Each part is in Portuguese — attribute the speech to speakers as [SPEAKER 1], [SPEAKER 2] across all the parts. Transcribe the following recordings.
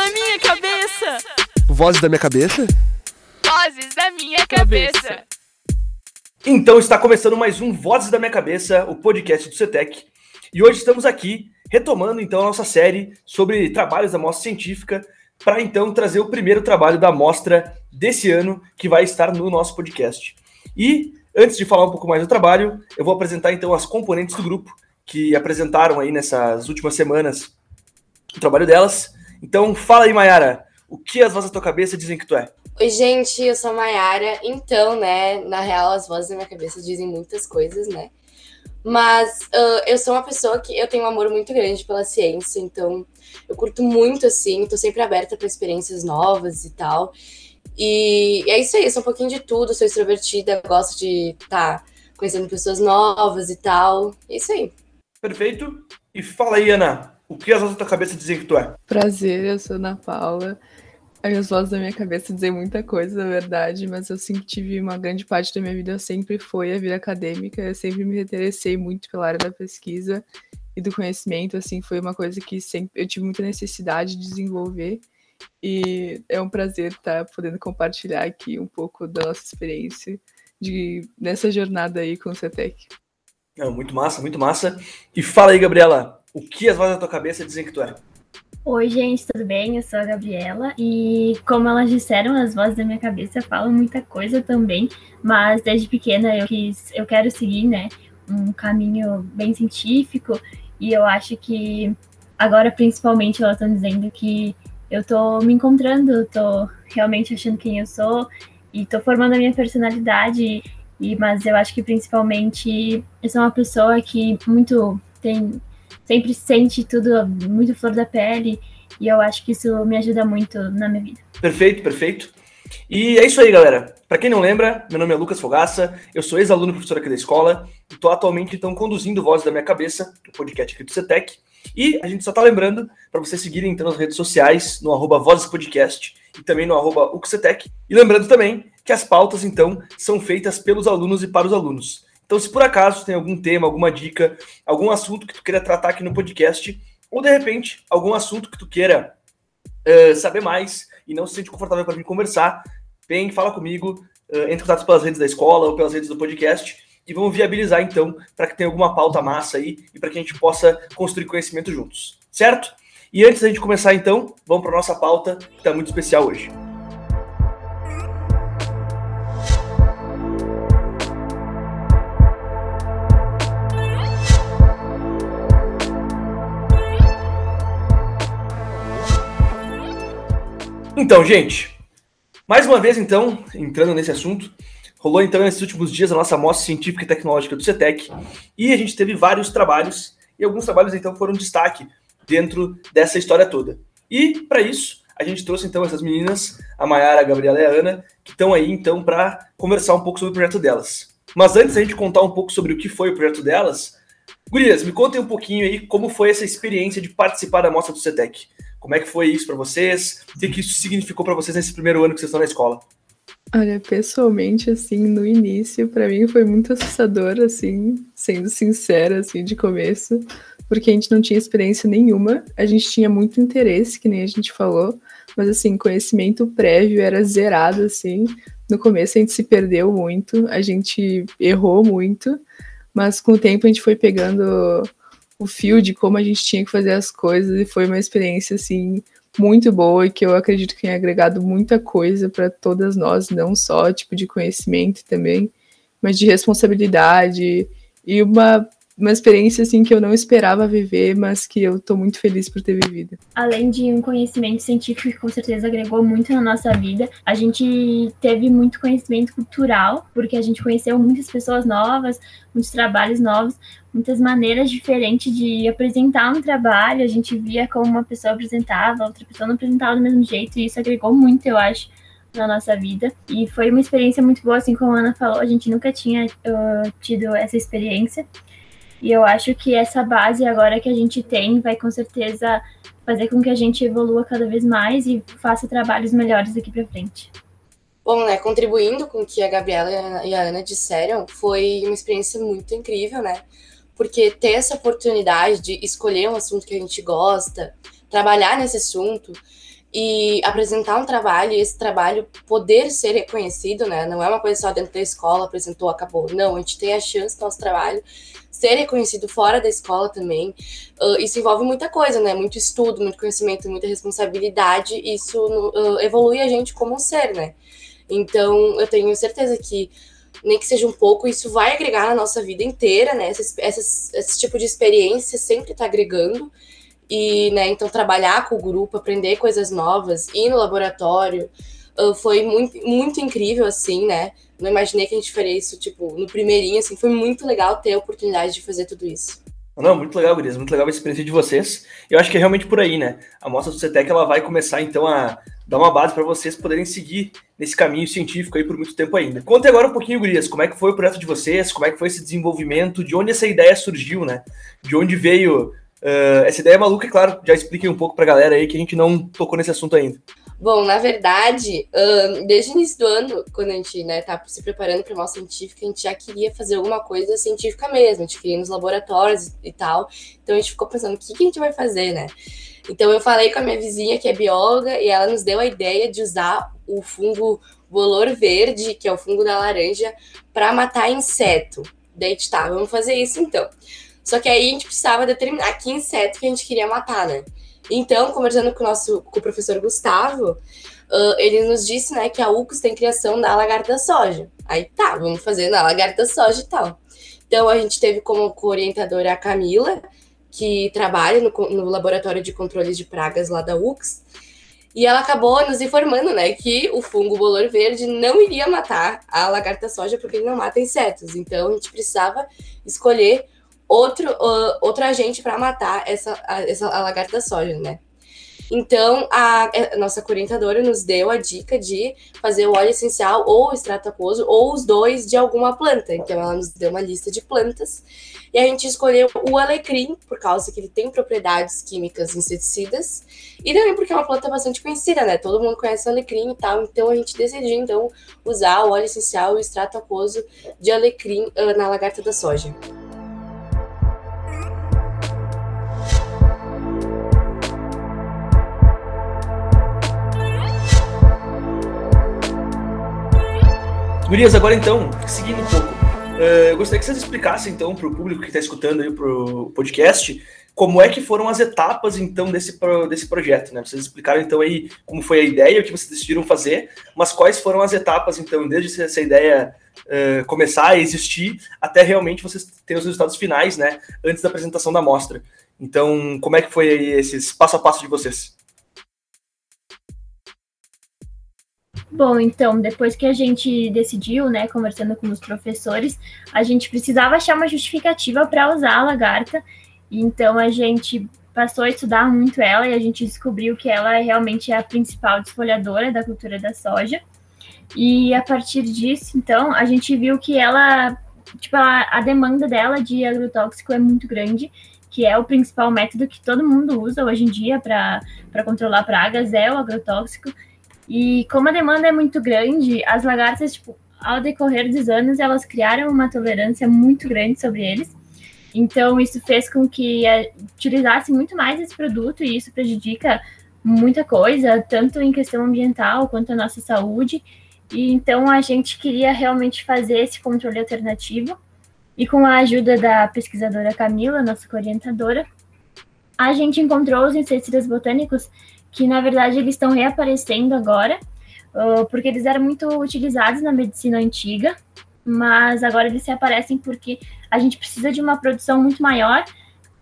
[SPEAKER 1] da minha cabeça.
[SPEAKER 2] Vozes da minha cabeça?
[SPEAKER 1] Vozes da minha cabeça.
[SPEAKER 3] Então está começando mais um Vozes da Minha Cabeça, o podcast do CETEC. E hoje estamos aqui retomando então a nossa série sobre trabalhos da mostra científica para então trazer o primeiro trabalho da mostra desse ano que vai estar no nosso podcast. E antes de falar um pouco mais do trabalho, eu vou apresentar então as componentes do grupo que apresentaram aí nessas últimas semanas o trabalho delas. Então, fala aí, Mayara, o que as vozes da tua cabeça dizem que tu é?
[SPEAKER 4] Oi, gente, eu sou a Mayara. Então, né, na real, as vozes da minha cabeça dizem muitas coisas, né? Mas uh, eu sou uma pessoa que eu tenho um amor muito grande pela ciência, então eu curto muito, assim, tô sempre aberta para experiências novas e tal. E é isso aí, eu sou um pouquinho de tudo, sou extrovertida, gosto de estar tá conhecendo pessoas novas e tal. É isso aí.
[SPEAKER 3] Perfeito. E fala aí, Ana, o que as vozes da tua cabeça dizem que tu é?
[SPEAKER 5] Prazer, eu sou Ana Paula. As vozes da minha cabeça dizem muita coisa, na verdade, mas eu sempre tive uma grande parte da minha vida sempre foi a vida acadêmica. Eu sempre me interessei muito pela área da pesquisa e do conhecimento, assim, foi uma coisa que sempre eu tive muita necessidade de desenvolver. E é um prazer estar podendo compartilhar aqui um pouco da nossa experiência de nessa jornada aí com o CETEC.
[SPEAKER 3] Não, muito massa, muito massa. E fala aí, Gabriela, o que as vozes da tua cabeça dizem que tu é?
[SPEAKER 6] Oi, gente, tudo bem? Eu sou a Gabriela e, como elas disseram, as vozes da minha cabeça falam muita coisa também, mas desde pequena eu quis, eu quero seguir, né, um caminho bem científico e eu acho que agora, principalmente, elas estão dizendo que eu tô me encontrando, tô realmente achando quem eu sou e tô formando a minha personalidade e, mas eu acho que principalmente eu sou uma pessoa que muito tem sempre sente tudo muito flor da pele e eu acho que isso me ajuda muito na minha vida.
[SPEAKER 3] Perfeito, perfeito. E é isso aí, galera. Para quem não lembra, meu nome é Lucas Fogaça, eu sou ex-aluno professor aqui da escola e estou atualmente então conduzindo Vozes da Minha Cabeça, o podcast aqui do CETEC. E a gente só está lembrando para vocês seguirem então nas redes sociais, no arroba Vozes Podcast e também no arroba UCCETEC. E lembrando também que as pautas, então, são feitas pelos alunos e para os alunos. Então, se por acaso tem algum tema, alguma dica, algum assunto que tu queira tratar aqui no podcast, ou de repente algum assunto que tu queira uh, saber mais e não se sente confortável para vir conversar, vem, fala comigo, uh, entre em contato pelas redes da escola ou pelas redes do podcast e vamos viabilizar então para que tenha alguma pauta massa aí e para que a gente possa construir conhecimento juntos, certo? E antes da gente começar então, vamos para nossa pauta que está muito especial hoje. Então, gente, mais uma vez, então, entrando nesse assunto, rolou então nesses últimos dias a nossa mostra científica e tecnológica do CETEC e a gente teve vários trabalhos e alguns trabalhos então foram destaque dentro dessa história toda. E para isso, a gente trouxe então essas meninas, a Mayara, a Gabriela e a Ana, que estão aí então para conversar um pouco sobre o projeto delas. Mas antes da gente contar um pouco sobre o que foi o projeto delas, Gurias, me contem um pouquinho aí como foi essa experiência de participar da mostra do CETEC. Como é que foi isso para vocês? O que, que isso significou para vocês nesse primeiro ano que vocês estão na escola?
[SPEAKER 5] Olha, pessoalmente, assim, no início, para mim foi muito assustador, assim, sendo sincera, assim, de começo, porque a gente não tinha experiência nenhuma, a gente tinha muito interesse, que nem a gente falou, mas, assim, conhecimento prévio era zerado, assim. No começo a gente se perdeu muito, a gente errou muito, mas com o tempo a gente foi pegando o fio de como a gente tinha que fazer as coisas e foi uma experiência assim muito boa e que eu acredito que tem agregado muita coisa para todas nós, não só tipo de conhecimento também, mas de responsabilidade e uma uma experiência assim que eu não esperava viver, mas que eu tô muito feliz por ter vivido.
[SPEAKER 6] Além de um conhecimento científico que com certeza agregou muito na nossa vida, a gente teve muito conhecimento cultural, porque a gente conheceu muitas pessoas novas, muitos trabalhos novos, muitas maneiras diferentes de apresentar um trabalho. A gente via como uma pessoa apresentava, outra pessoa não apresentava do mesmo jeito, e isso agregou muito, eu acho na nossa vida. E foi uma experiência muito boa, assim como a Ana falou, a gente nunca tinha uh, tido essa experiência. E eu acho que essa base agora que a gente tem vai com certeza fazer com que a gente evolua cada vez mais e faça trabalhos melhores daqui para frente.
[SPEAKER 4] Bom, né, contribuindo com o que a Gabriela e a Ana disseram, foi uma experiência muito incrível, né? Porque ter essa oportunidade de escolher um assunto que a gente gosta, trabalhar nesse assunto, e apresentar um trabalho e esse trabalho poder ser reconhecido, né? Não é uma coisa só dentro da escola, apresentou, acabou. Não, a gente tem a chance do nosso trabalho ser reconhecido fora da escola também. Uh, isso envolve muita coisa, né? Muito estudo, muito conhecimento, muita responsabilidade. Isso uh, evolui a gente como um ser, né? Então, eu tenho certeza que nem que seja um pouco, isso vai agregar na nossa vida inteira, né? Esse, esse, esse tipo de experiência sempre está agregando. E, né, então trabalhar com o grupo, aprender coisas novas, ir no laboratório, uh, foi muito, muito incrível, assim, né? Não imaginei que a gente faria isso, tipo, no primeirinho, assim, foi muito legal ter a oportunidade de fazer tudo isso.
[SPEAKER 3] Não, muito legal, Gurias, muito legal a experiência de vocês. Eu acho que é realmente por aí, né? A mostra do CETEC, ela vai começar, então, a dar uma base para vocês poderem seguir nesse caminho científico aí por muito tempo ainda. Conte agora um pouquinho, Gurias, como é que foi o projeto de vocês, como é que foi esse desenvolvimento, de onde essa ideia surgiu, né? De onde veio Uh, essa ideia é maluca, e claro, já expliquem um pouco pra galera aí que a gente não tocou nesse assunto ainda.
[SPEAKER 4] Bom, na verdade, desde o início do ano, quando a gente né, tá se preparando para a mostra científica, a gente já queria fazer alguma coisa científica mesmo, a gente queria ir nos laboratórios e tal. Então a gente ficou pensando, o que, que a gente vai fazer, né? Então eu falei com a minha vizinha, que é bióloga, e ela nos deu a ideia de usar o fungo bolor verde, que é o fungo da laranja, para matar inseto. Daí, tá, vamos fazer isso então. Só que aí a gente precisava determinar que inseto que a gente queria matar, né? Então, conversando com o nosso com o professor Gustavo, uh, ele nos disse, né, que a UCS tem criação da lagarta soja. Aí tá, vamos fazer na lagarta soja e tal. Então a gente teve como orientadora a Camila, que trabalha no, no laboratório de controle de pragas lá da UCS. E ela acabou nos informando, né, que o fungo bolor verde não iria matar a lagarta soja porque ele não mata insetos. Então a gente precisava escolher outro, uh, outro agente para matar essa, a, essa a lagarta soja, né? Então, a, a, nossa orientadora nos deu a dica de fazer o óleo essencial ou extrato aquoso, ou os dois de alguma planta. Então, ela nos deu uma lista de plantas. E a gente escolheu o alecrim, por causa que ele tem propriedades químicas inseticidas. E também porque é uma planta bastante conhecida, né? Todo mundo conhece o alecrim e tal. Então, a gente decidiu, então, usar o óleo essencial e o extrato aquoso de alecrim uh, na lagarta da soja.
[SPEAKER 3] Gurias, agora então, seguindo um pouco, uh, gostaria que vocês explicassem então para o público que está escutando aí pro podcast como é que foram as etapas então desse, desse projeto, né? Vocês explicaram então aí como foi a ideia, o que vocês decidiram fazer, mas quais foram as etapas então, desde essa ideia uh, começar a existir até realmente vocês terem os resultados finais, né? Antes da apresentação da mostra. Então, como é que foi aí esses passo a passo de vocês?
[SPEAKER 6] Bom, então, depois que a gente decidiu, né, conversando com os professores, a gente precisava achar uma justificativa para usar a lagarta. Então, a gente passou a estudar muito ela e a gente descobriu que ela realmente é a principal desfolhadora da cultura da soja. E a partir disso, então, a gente viu que ela, tipo, a, a demanda dela de agrotóxico é muito grande, que é o principal método que todo mundo usa hoje em dia para controlar pragas, é o agrotóxico. E como a demanda é muito grande, as lagartas, tipo, ao decorrer dos anos, elas criaram uma tolerância muito grande sobre eles. Então, isso fez com que utilizasse muito mais esse produto e isso prejudica muita coisa, tanto em questão ambiental quanto a nossa saúde. E então a gente queria realmente fazer esse controle alternativo. E com a ajuda da pesquisadora Camila, nossa orientadora, a gente encontrou os inseticidas botânicos que na verdade eles estão reaparecendo agora, uh, porque eles eram muito utilizados na medicina antiga, mas agora eles se aparecem porque a gente precisa de uma produção muito maior,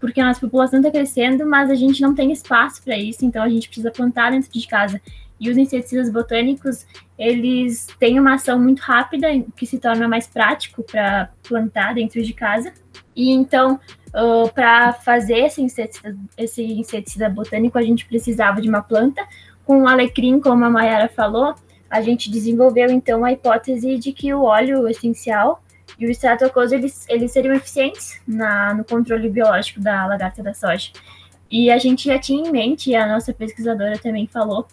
[SPEAKER 6] porque a nossa população está crescendo, mas a gente não tem espaço para isso, então a gente precisa plantar dentro de casa. E os inseticidas botânicos, eles têm uma ação muito rápida, que se torna mais prático para plantar dentro de casa. E então, uh, para fazer esse inseticida, esse inseticida botânico, a gente precisava de uma planta. Com o alecrim, como a Mayara falou, a gente desenvolveu então a hipótese de que o óleo essencial e o extrato aquoso eles, eles seriam eficientes na, no controle biológico da lagarta da soja. E a gente já tinha em mente, e a nossa pesquisadora também falou,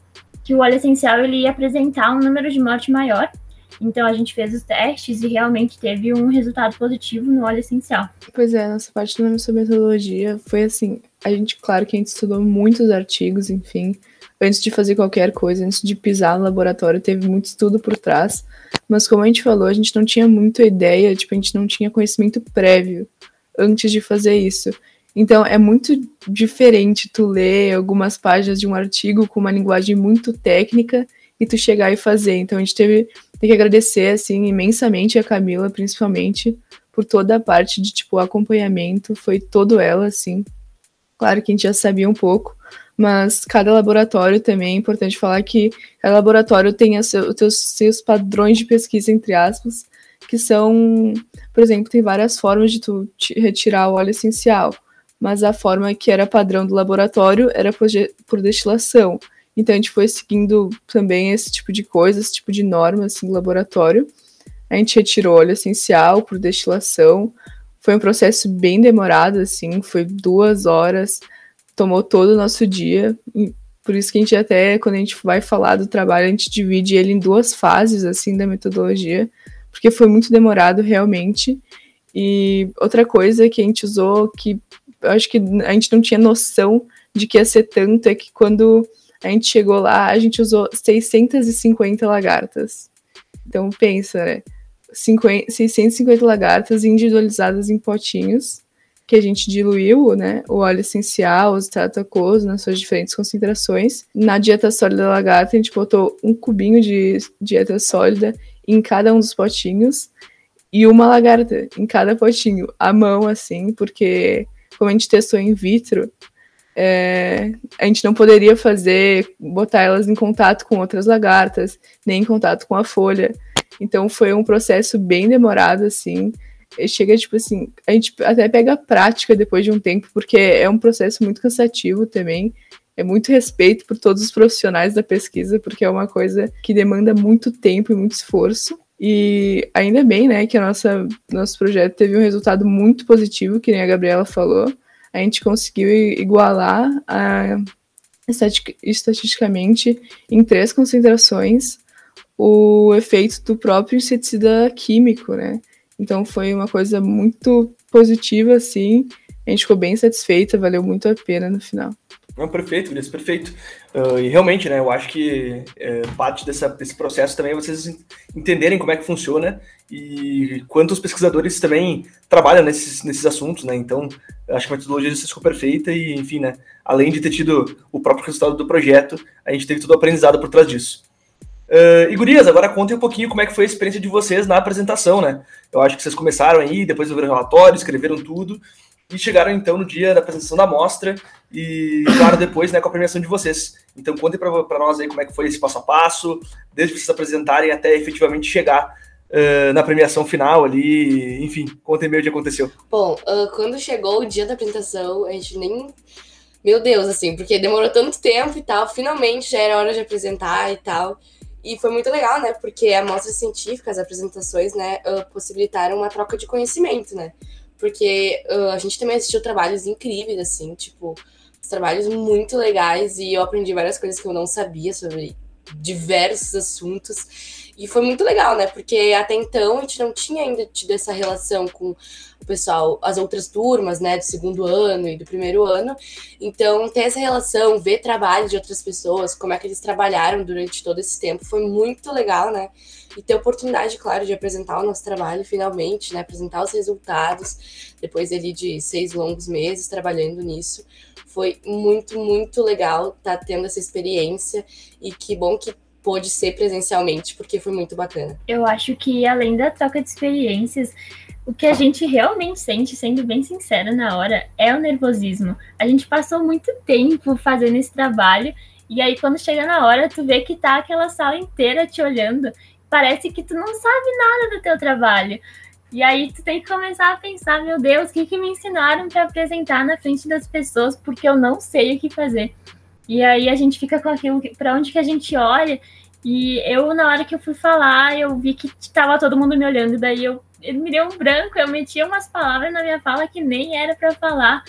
[SPEAKER 6] que o óleo essencial ele ia apresentar um número de morte maior então a gente fez os testes e realmente teve um resultado positivo no óleo essencial.
[SPEAKER 5] Pois é, nossa parte da nossa metodologia foi assim, a gente, claro que a gente estudou muitos artigos, enfim, antes de fazer qualquer coisa, antes de pisar no laboratório, teve muito estudo por trás. Mas como a gente falou, a gente não tinha muita ideia, tipo, a gente não tinha conhecimento prévio antes de fazer isso. Então é muito diferente tu ler algumas páginas de um artigo com uma linguagem muito técnica e tu chegar e fazer. Então a gente teve tem que agradecer assim imensamente a Camila, principalmente por toda a parte de tipo acompanhamento, foi todo ela assim. Claro que a gente já sabia um pouco, mas cada laboratório também é importante falar que cada laboratório tem os seus, seus padrões de pesquisa, entre aspas, que são, por exemplo, tem várias formas de tu retirar o óleo essencial, mas a forma que era padrão do laboratório era por, por destilação. Então a gente foi seguindo também esse tipo de coisa, esse tipo de norma assim, do laboratório. A gente retirou óleo essencial por destilação. Foi um processo bem demorado, assim, foi duas horas tomou todo o nosso dia. Por isso que a gente até, quando a gente vai falar do trabalho, a gente divide ele em duas fases, assim, da metodologia, porque foi muito demorado, realmente. E outra coisa que a gente usou, que eu acho que a gente não tinha noção de que ia ser tanto, é que quando a gente chegou lá, a gente usou 650 lagartas. Então, pensa, né? 50, 650 lagartas individualizadas em potinhos que a gente diluiu, né, o óleo essencial, os aquoso nas suas diferentes concentrações. Na dieta sólida da lagarta, a gente botou um cubinho de dieta sólida em cada um dos potinhos e uma lagarta em cada potinho, à mão, assim, porque como a gente testou in vitro, é, a gente não poderia fazer, botar elas em contato com outras lagartas, nem em contato com a folha. Então foi um processo bem demorado, assim chega, tipo assim, a gente até pega prática depois de um tempo, porque é um processo muito cansativo também. É muito respeito por todos os profissionais da pesquisa, porque é uma coisa que demanda muito tempo e muito esforço. E ainda bem, né, que a nossa nosso projeto teve um resultado muito positivo, que nem a Gabriela falou. A gente conseguiu igualar a, estatisticamente em três concentrações o efeito do próprio inseticida químico, né? Então foi uma coisa muito positiva, assim. A gente ficou bem satisfeita, valeu muito a pena no final.
[SPEAKER 3] Não, perfeito, Vinícius, perfeito. Uh, e realmente, né, eu acho que é, parte dessa, desse processo também é vocês entenderem como é que funciona e quantos pesquisadores também trabalham nesses, nesses assuntos, né? Então, acho que a metodologia vocês ficou perfeita e, enfim, né, além de ter tido o próprio resultado do projeto, a gente teve todo o aprendizado por trás disso. Uh, e gurias, agora contem um pouquinho como é que foi a experiência de vocês na apresentação, né? Eu acho que vocês começaram aí, depois ouviram relatório, escreveram tudo e chegaram então no dia da apresentação da mostra e, claro, depois né, com a premiação de vocês. Então contem para nós aí como é que foi esse passo a passo, desde vocês apresentarem até efetivamente chegar uh, na premiação final ali, enfim, contem meio o que aconteceu.
[SPEAKER 4] Bom, uh, quando chegou o dia da apresentação, a gente nem meu Deus, assim, porque demorou tanto tempo e tal, finalmente já era hora de apresentar e tal. E foi muito legal, né? Porque a mostra científica, as apresentações, né, possibilitaram uma troca de conhecimento, né? Porque uh, a gente também assistiu trabalhos incríveis, assim, tipo, trabalhos muito legais e eu aprendi várias coisas que eu não sabia sobre diversos assuntos. E foi muito legal, né? Porque até então a gente não tinha ainda tido essa relação com o pessoal, as outras turmas, né, do segundo ano e do primeiro ano. Então, ter essa relação, ver trabalho de outras pessoas, como é que eles trabalharam durante todo esse tempo, foi muito legal, né? E ter a oportunidade, claro, de apresentar o nosso trabalho finalmente, né? Apresentar os resultados, depois ali de seis longos meses trabalhando nisso. Foi muito, muito legal estar tá tendo essa experiência e que bom que pôde ser presencialmente, porque foi muito bacana.
[SPEAKER 6] Eu acho que além da troca de experiências, o que a gente realmente sente, sendo bem sincera na hora, é o nervosismo. A gente passou muito tempo fazendo esse trabalho e aí quando chega na hora, tu vê que tá aquela sala inteira te olhando, parece que tu não sabe nada do teu trabalho. E aí tu tem que começar a pensar, meu Deus, o que, que me ensinaram para apresentar na frente das pessoas, porque eu não sei o que fazer. E aí a gente fica com aquilo para onde que a gente olha. E eu, na hora que eu fui falar, eu vi que estava todo mundo me olhando, daí eu, eu me deu um branco, eu metia umas palavras na minha fala que nem era para falar,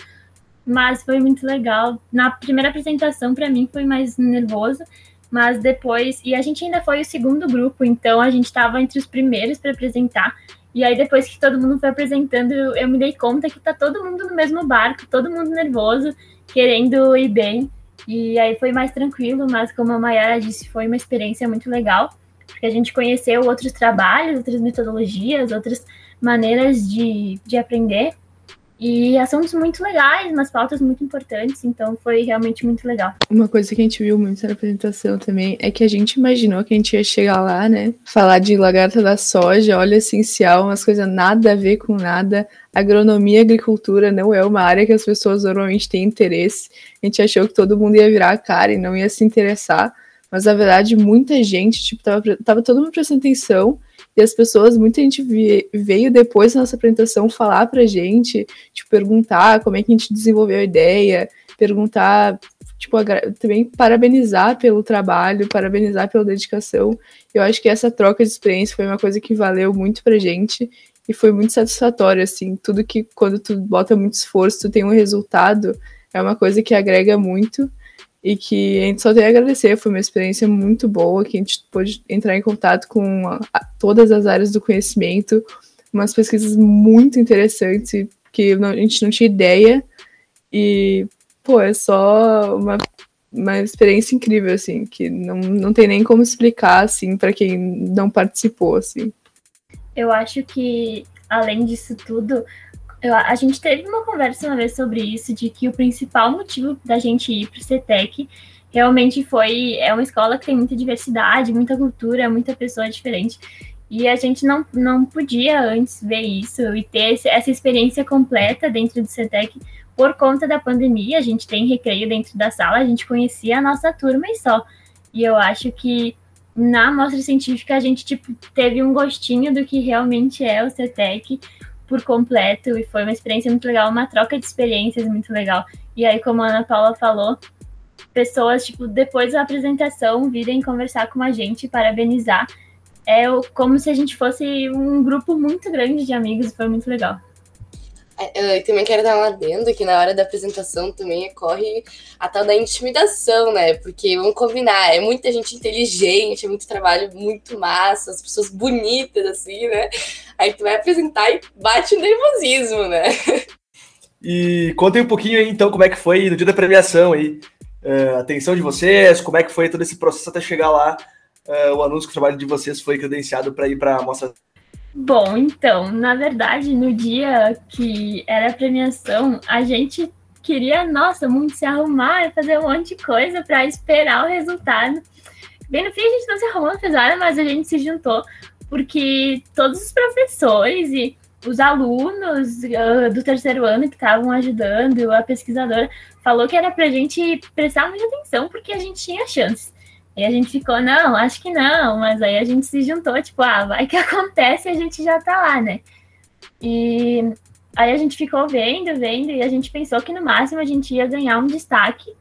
[SPEAKER 6] mas foi muito legal. Na primeira apresentação, para mim, foi mais nervoso, mas depois. E a gente ainda foi o segundo grupo, então a gente estava entre os primeiros para apresentar. E aí, depois que todo mundo foi apresentando, eu me dei conta que tá todo mundo no mesmo barco, todo mundo nervoso, querendo ir bem. E aí foi mais tranquilo, mas como a Mayara disse, foi uma experiência muito legal, porque a gente conheceu outros trabalhos, outras metodologias, outras maneiras de, de aprender. E assuntos muito legais, umas pautas muito importantes, então foi realmente muito legal.
[SPEAKER 5] Uma coisa que a gente viu muito na apresentação também é que a gente imaginou que a gente ia chegar lá, né? Falar de lagarta da soja, óleo essencial, umas coisas nada a ver com nada. Agronomia e agricultura não é uma área que as pessoas normalmente têm interesse. A gente achou que todo mundo ia virar a cara e não ia se interessar. Mas na verdade, muita gente, tipo, tava, tava todo mundo prestando atenção e as pessoas, muita gente veio depois da nossa apresentação falar pra gente, tipo, perguntar como é que a gente desenvolveu a ideia, perguntar, tipo, também parabenizar pelo trabalho, parabenizar pela dedicação. Eu acho que essa troca de experiência foi uma coisa que valeu muito pra gente e foi muito satisfatório, assim, tudo que quando tu bota muito esforço, tu tem um resultado, é uma coisa que agrega muito e que a gente só tem a agradecer. Foi uma experiência muito boa, que a gente pôde entrar em contato com a, a, todas as áreas do conhecimento, umas pesquisas muito interessantes que não, a gente não tinha ideia. E, pô, é só uma, uma experiência incrível, assim, que não, não tem nem como explicar, assim, para quem não participou, assim.
[SPEAKER 6] Eu acho que, além disso tudo, eu, a gente teve uma conversa uma vez sobre isso, de que o principal motivo da gente ir para o CETEC realmente foi. É uma escola que tem muita diversidade, muita cultura, muita pessoa diferente. E a gente não, não podia antes ver isso e ter esse, essa experiência completa dentro do CETEC por conta da pandemia. A gente tem recreio dentro da sala, a gente conhecia a nossa turma e só. E eu acho que na mostra científica a gente tipo, teve um gostinho do que realmente é o CETEC por completo e foi uma experiência muito legal, uma troca de experiências muito legal. E aí, como a Ana Paula falou, pessoas, tipo, depois da apresentação virem conversar com a gente, parabenizar. É como se a gente fosse um grupo muito grande de amigos, foi muito legal.
[SPEAKER 4] É, eu também quero dar um adendo que na hora da apresentação também ocorre a tal da intimidação, né? Porque vamos combinar, é muita gente inteligente, é muito trabalho muito massa, as pessoas bonitas, assim, né? Aí tu vai apresentar e bate o nervosismo, né?
[SPEAKER 3] E contem um pouquinho aí, então, como é que foi no dia da premiação aí. Uh, a atenção de vocês, como é que foi todo esse processo até chegar lá, uh, o anúncio que o trabalho de vocês foi credenciado para ir para a mostra
[SPEAKER 6] Bom, então, na verdade, no dia que era a premiação, a gente queria, nossa, muito se arrumar e fazer um monte de coisa para esperar o resultado. Bem no fim, a gente não se arrumou, fez nada, mas a gente se juntou porque todos os professores e os alunos uh, do terceiro ano que estavam ajudando, a pesquisadora, falou que era para a gente prestar muita atenção porque a gente tinha chances. E a gente ficou, não, acho que não, mas aí a gente se juntou, tipo, ah, vai que acontece a gente já tá lá, né? E aí a gente ficou vendo, vendo, e a gente pensou que no máximo a gente ia ganhar um destaque,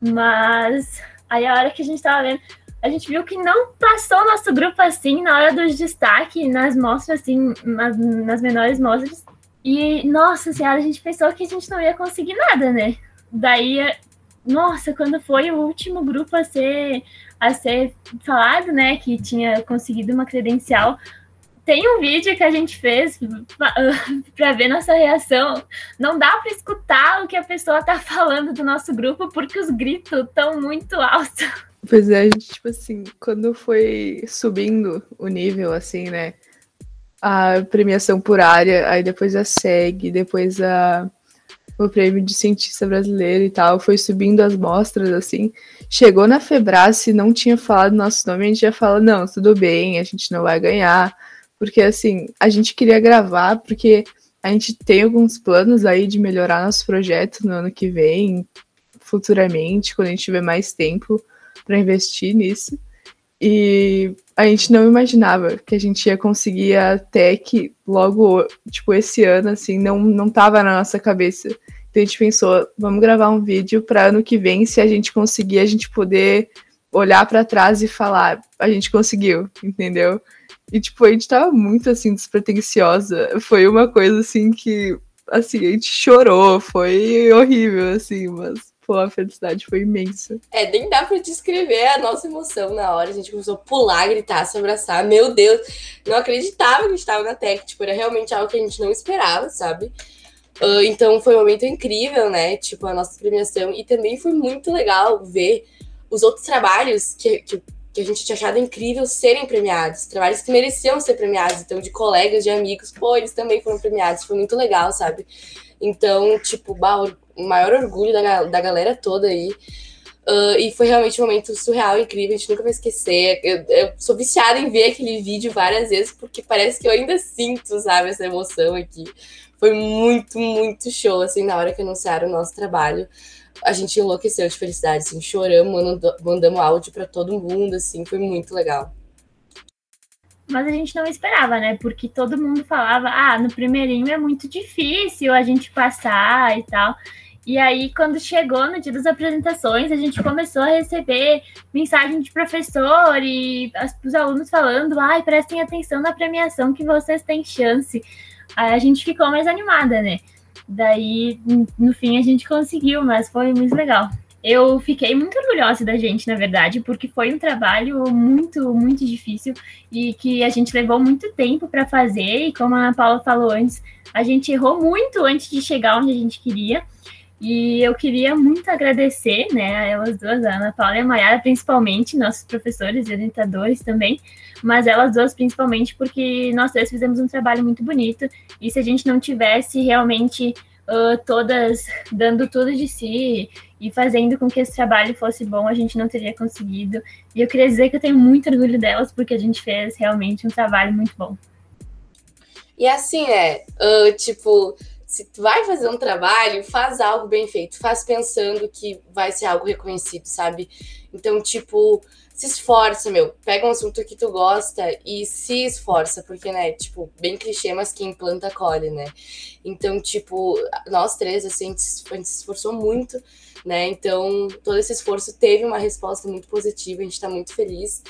[SPEAKER 6] mas aí a hora que a gente tava vendo, a gente viu que não passou nosso grupo assim na hora dos destaques, nas mostras, assim, nas, nas menores mostras. E, nossa senhora, a gente pensou que a gente não ia conseguir nada, né? Daí nossa, quando foi o último grupo a ser, a ser falado, né, que tinha conseguido uma credencial, tem um vídeo que a gente fez para ver nossa reação. Não dá para escutar o que a pessoa tá falando do nosso grupo porque os gritos estão muito altos.
[SPEAKER 5] Pois é, a gente, tipo assim, quando foi subindo o nível, assim, né? A premiação por área, aí depois a SEG, depois a o prêmio de cientista brasileiro e tal, foi subindo as mostras, assim. Chegou na Febrace, não tinha falado nosso nome, a gente já fala, não, tudo bem, a gente não vai ganhar. Porque, assim, a gente queria gravar, porque a gente tem alguns planos aí de melhorar nosso projeto no ano que vem, futuramente, quando a gente tiver mais tempo para investir nisso. E a gente não imaginava que a gente ia conseguir a tech logo, tipo, esse ano, assim, não, não tava na nossa cabeça. Então a gente pensou, vamos gravar um vídeo para ano que vem, se a gente conseguir, a gente poder olhar para trás e falar, a gente conseguiu, entendeu? E, tipo, a gente tava muito, assim, despretensiosa. Foi uma coisa, assim, que, assim, a gente chorou, foi horrível, assim, mas Pô, a felicidade foi imensa.
[SPEAKER 4] É, nem dá pra descrever a nossa emoção na hora. A gente começou a pular, gritar, se abraçar. Meu Deus, não acreditava que a gente tava na Tech. Tipo, era realmente algo que a gente não esperava, sabe? Uh, então foi um momento incrível, né? Tipo, a nossa premiação. E também foi muito legal ver os outros trabalhos que, que, que, a gente tinha achado incrível serem premiados. Trabalhos que mereciam ser premiados. Então, de colegas, de amigos, pô, eles também foram premiados. Foi muito legal, sabe? Então, tipo, maior orgulho da, da galera toda aí. Uh, e foi realmente um momento surreal, incrível, a gente nunca vai esquecer. Eu, eu, sou viciada em ver aquele vídeo várias vezes, porque parece que eu ainda sinto, sabe, essa emoção aqui. Foi muito, muito show, assim, na hora que anunciaram o nosso trabalho. A gente enlouqueceu de felicidade, assim, choramos, mandamos áudio para todo mundo, assim, foi muito legal.
[SPEAKER 6] Mas a gente não esperava, né? Porque todo mundo falava, ah, no primeirinho é muito difícil a gente passar e tal. E aí, quando chegou no dia das apresentações, a gente começou a receber mensagem de professor e os alunos falando: ai, prestem atenção na premiação que vocês têm chance. Aí a gente ficou mais animada, né? Daí, no fim, a gente conseguiu, mas foi muito legal. Eu fiquei muito orgulhosa da gente, na verdade, porque foi um trabalho muito, muito difícil e que a gente levou muito tempo para fazer. E como a Ana Paula falou antes, a gente errou muito antes de chegar onde a gente queria. E eu queria muito agradecer, né, a elas duas, a Ana Paula e a Mayara, principalmente, nossos professores e orientadores também, mas elas duas principalmente porque nós três fizemos um trabalho muito bonito, e se a gente não tivesse realmente uh, todas dando tudo de si e fazendo com que esse trabalho fosse bom, a gente não teria conseguido. E eu queria dizer que eu tenho muito orgulho delas, porque a gente fez realmente um trabalho muito bom.
[SPEAKER 4] E assim, é, uh, tipo se tu vai fazer um trabalho, faz algo bem feito, faz pensando que vai ser algo reconhecido, sabe? Então, tipo, se esforça, meu. Pega um assunto que tu gosta e se esforça, porque, né, tipo, bem clichê, mas quem planta colhe, né? Então, tipo, nós três, assim, a gente se esforçou muito, né? Então, todo esse esforço teve uma resposta muito positiva, a gente tá muito feliz.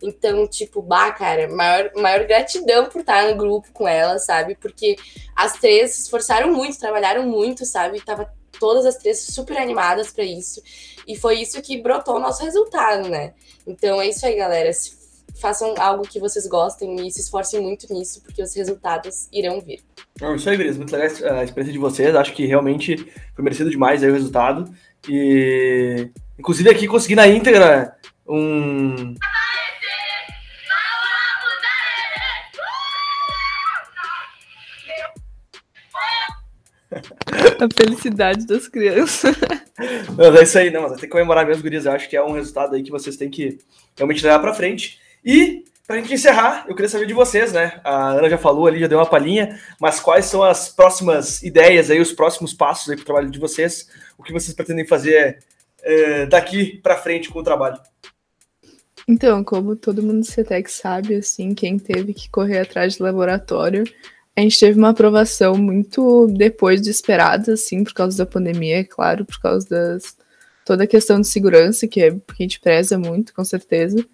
[SPEAKER 4] Então, tipo, bah, cara, maior, maior gratidão por estar no grupo com ela, sabe? Porque as três se esforçaram muito, trabalharam muito, sabe? Tava todas as três super animadas para isso. E foi isso que brotou o nosso resultado, né? Então é isso aí, galera. Se façam algo que vocês gostem e se esforcem muito nisso, porque os resultados irão vir.
[SPEAKER 3] Não, isso aí, beleza. Muito legal a experiência de vocês. Acho que realmente foi merecido demais aí o resultado. E, inclusive, aqui consegui na íntegra um.
[SPEAKER 5] A felicidade das crianças.
[SPEAKER 3] Mas é isso aí, não, mas tem que comemorar mesmo, gurias. Eu acho que é um resultado aí que vocês têm que realmente levar pra frente. E, pra gente encerrar, eu queria saber de vocês, né? A Ana já falou ali, já deu uma palhinha, mas quais são as próximas ideias aí, os próximos passos aí pro trabalho de vocês? O que vocês pretendem fazer é, daqui pra frente com o trabalho?
[SPEAKER 5] Então, como todo mundo do CETEC sabe, assim, quem teve que correr atrás de laboratório a gente teve uma aprovação muito depois de esperada, assim, por causa da pandemia, é claro, por causa das toda a questão de segurança, que é que a gente preza muito, com certeza.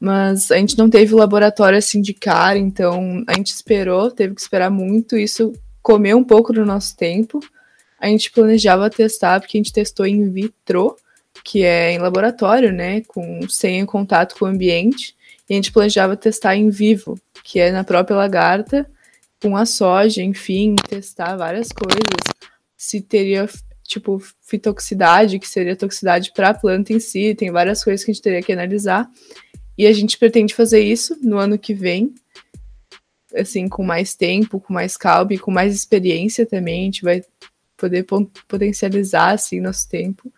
[SPEAKER 5] Mas a gente não teve laboratório assim de cara, então a gente esperou, teve que esperar muito, isso comeu um pouco do nosso tempo. A gente planejava testar, porque a gente testou in vitro, que é em laboratório, né, com sem contato com o ambiente, e a gente planejava testar em vivo, que é na própria lagarta, com a soja, enfim, testar várias coisas, se teria tipo fitoxicidade, que seria toxicidade para a planta em si, tem várias coisas que a gente teria que analisar. E a gente pretende fazer isso no ano que vem, assim, com mais tempo, com mais calma e com mais experiência também, a gente vai poder potencializar assim nosso tempo.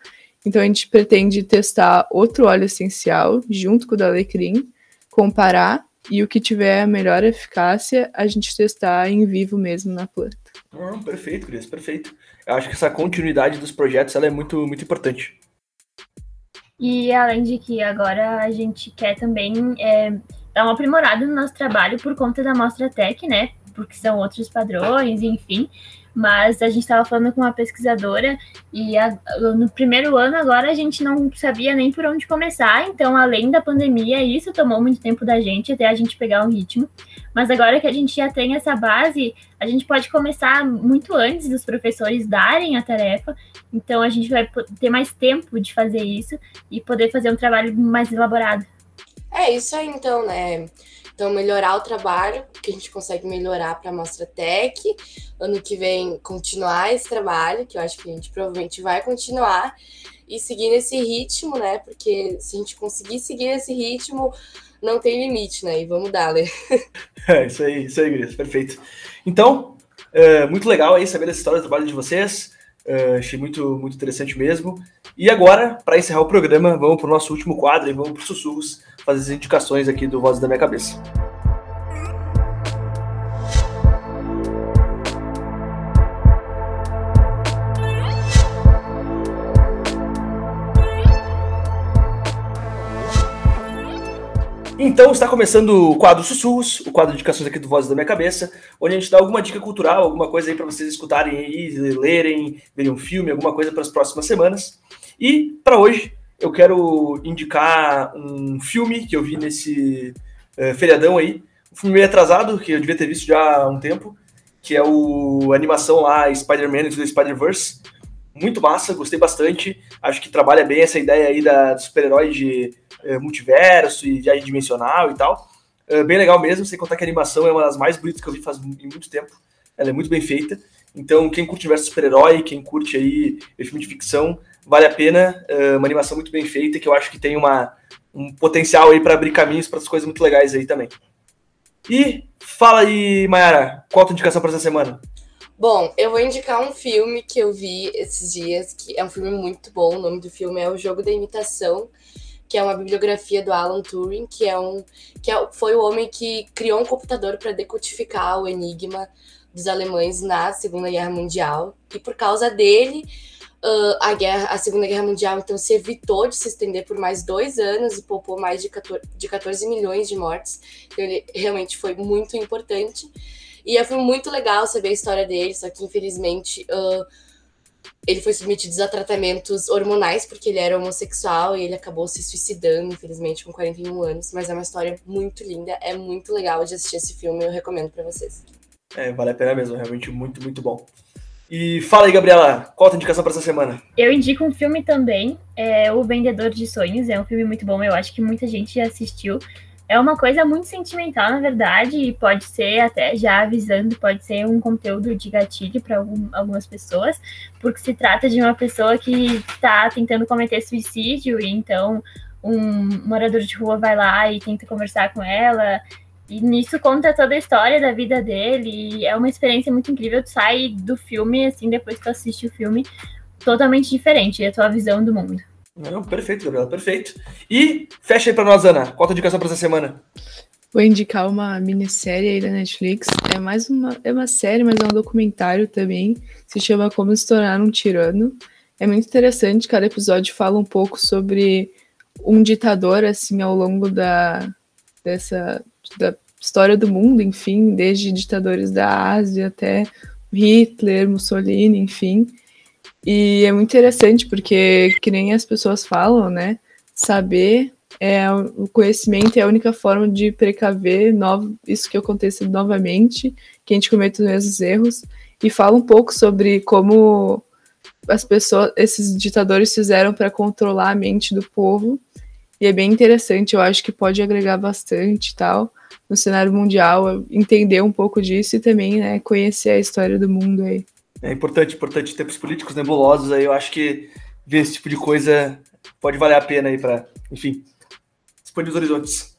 [SPEAKER 5] Então a gente pretende testar outro óleo essencial junto com o da alecrim, comparar e o que tiver a melhor eficácia, a gente testar em vivo mesmo na planta.
[SPEAKER 3] Ah, perfeito, Cris, perfeito. Eu acho que essa continuidade dos projetos ela é muito, muito importante.
[SPEAKER 6] E além de que agora a gente quer também é, dar uma aprimorada no nosso trabalho por conta da Mostra Tech, né? Porque são outros padrões, enfim mas a gente estava falando com uma pesquisadora e a, no primeiro ano agora a gente não sabia nem por onde começar, então além da pandemia, isso tomou muito tempo da gente até a gente pegar um ritmo. Mas agora que a gente já tem essa base, a gente pode começar muito antes dos professores darem a tarefa, então a gente vai ter mais tempo de fazer isso e poder fazer um trabalho mais elaborado.
[SPEAKER 4] É isso aí, então, né? Então, melhorar o trabalho, que a gente consegue melhorar para a Mostra Tech. Ano que vem, continuar esse trabalho, que eu acho que a gente provavelmente vai continuar. E seguir nesse ritmo, né? Porque se a gente conseguir seguir esse ritmo, não tem limite, né? E vamos dar, né?
[SPEAKER 3] É, isso aí, isso aí, Gris, perfeito. Então, é, muito legal aí saber essa história do trabalho de vocês. É, achei muito, muito interessante mesmo. E agora, para encerrar o programa, vamos para o nosso último quadro e vamos para os sussurros, fazer as indicações aqui do Voz da Minha Cabeça. Então está começando o quadro Sussurros, o quadro de indicações aqui do Voz da Minha Cabeça, onde a gente dá alguma dica cultural, alguma coisa aí para vocês escutarem e lerem, verem um filme, alguma coisa para as próximas semanas. E para hoje eu quero indicar um filme que eu vi nesse uh, feriadão aí, um filme meio atrasado, que eu devia ter visto já há um tempo, que é o a animação lá Spider-Man do Spider-Verse. Muito massa, gostei bastante. Acho que trabalha bem essa ideia aí da super-herói de uh, multiverso e viagem dimensional e tal. Uh, bem legal mesmo, sem contar que a animação é uma das mais bonitas que eu vi faz muito tempo. Ela é muito bem feita. Então, quem curte universo super-herói, quem curte aí filme de ficção, vale a pena. Uh, uma animação muito bem feita que eu acho que tem uma, um potencial aí para abrir caminhos para as coisas muito legais aí também. E fala aí, Mayara, qual a tua indicação para essa semana?
[SPEAKER 4] Bom, eu vou indicar um filme que eu vi esses dias, que é um filme muito bom. O nome do filme é O Jogo da Imitação, que é uma bibliografia do Alan Turing, que é um que é, foi o homem que criou um computador para decodificar o enigma dos alemães na Segunda Guerra Mundial. E por causa dele, uh, a, guerra, a Segunda Guerra Mundial então se evitou de se estender por mais dois anos e poupou mais de 14, de 14 milhões de mortes. Então ele realmente foi muito importante. E foi muito legal saber a história dele, só que infelizmente uh, ele foi submetido a tratamentos hormonais porque ele era homossexual e ele acabou se suicidando, infelizmente, com 41 anos. Mas é uma história muito linda, é muito legal de assistir esse filme, eu recomendo para vocês.
[SPEAKER 3] É, vale a pena mesmo, realmente muito, muito bom. E fala aí, Gabriela, qual a tua indicação para essa semana?
[SPEAKER 6] Eu indico um filme também, é O Vendedor de Sonhos. É um filme muito bom, eu acho que muita gente já assistiu. É uma coisa muito sentimental, na verdade, e pode ser, até já avisando, pode ser um conteúdo de gatilho para algumas pessoas, porque se trata de uma pessoa que está tentando cometer suicídio, e então um morador de rua vai lá e tenta conversar com ela, e nisso conta toda a história da vida dele. E é uma experiência muito incrível. Tu sai do filme, assim, depois que tu assiste o filme, totalmente diferente. É a tua visão do mundo.
[SPEAKER 3] Não, perfeito, Gabriela, perfeito. E fecha aí pra nós, Ana. Qual a tua indicação pra essa semana?
[SPEAKER 5] Vou indicar uma minissérie aí da Netflix. É mais uma, é uma série, mas é um documentário também. Se chama Como Se Tornar um Tirano. É muito interessante. Cada episódio fala um pouco sobre um ditador, assim, ao longo da, dessa, da história do mundo, enfim, desde ditadores da Ásia até Hitler, Mussolini, enfim. E é muito interessante porque, que nem as pessoas falam, né? Saber é o conhecimento é a única forma de precaver novo, isso que aconteça novamente, que a gente cometa os mesmos erros. E fala um pouco sobre como as pessoas, esses ditadores fizeram para controlar a mente do povo. E é bem interessante, eu acho que pode agregar bastante tal no cenário mundial, entender um pouco disso e também né, conhecer a história do mundo aí.
[SPEAKER 3] É importante, importante tempos políticos nebulosos aí, eu acho que ver esse tipo de coisa pode valer a pena aí para, enfim, expandir os horizontes.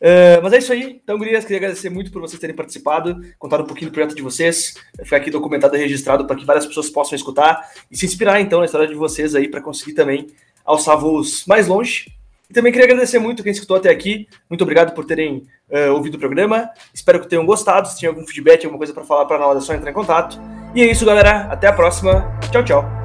[SPEAKER 3] Uh, mas é isso aí. Então, Gurias, queria agradecer muito por vocês terem participado, contar um pouquinho do projeto de vocês, ficar aqui documentado e registrado para que várias pessoas possam escutar e se inspirar, então, na história de vocês aí, para conseguir também alçar voos mais longe também queria agradecer muito quem escutou até aqui. Muito obrigado por terem uh, ouvido o programa. Espero que tenham gostado. Se tinha algum feedback, alguma coisa para falar para nós, é só entrar em contato. E é isso, galera. Até a próxima. Tchau, tchau.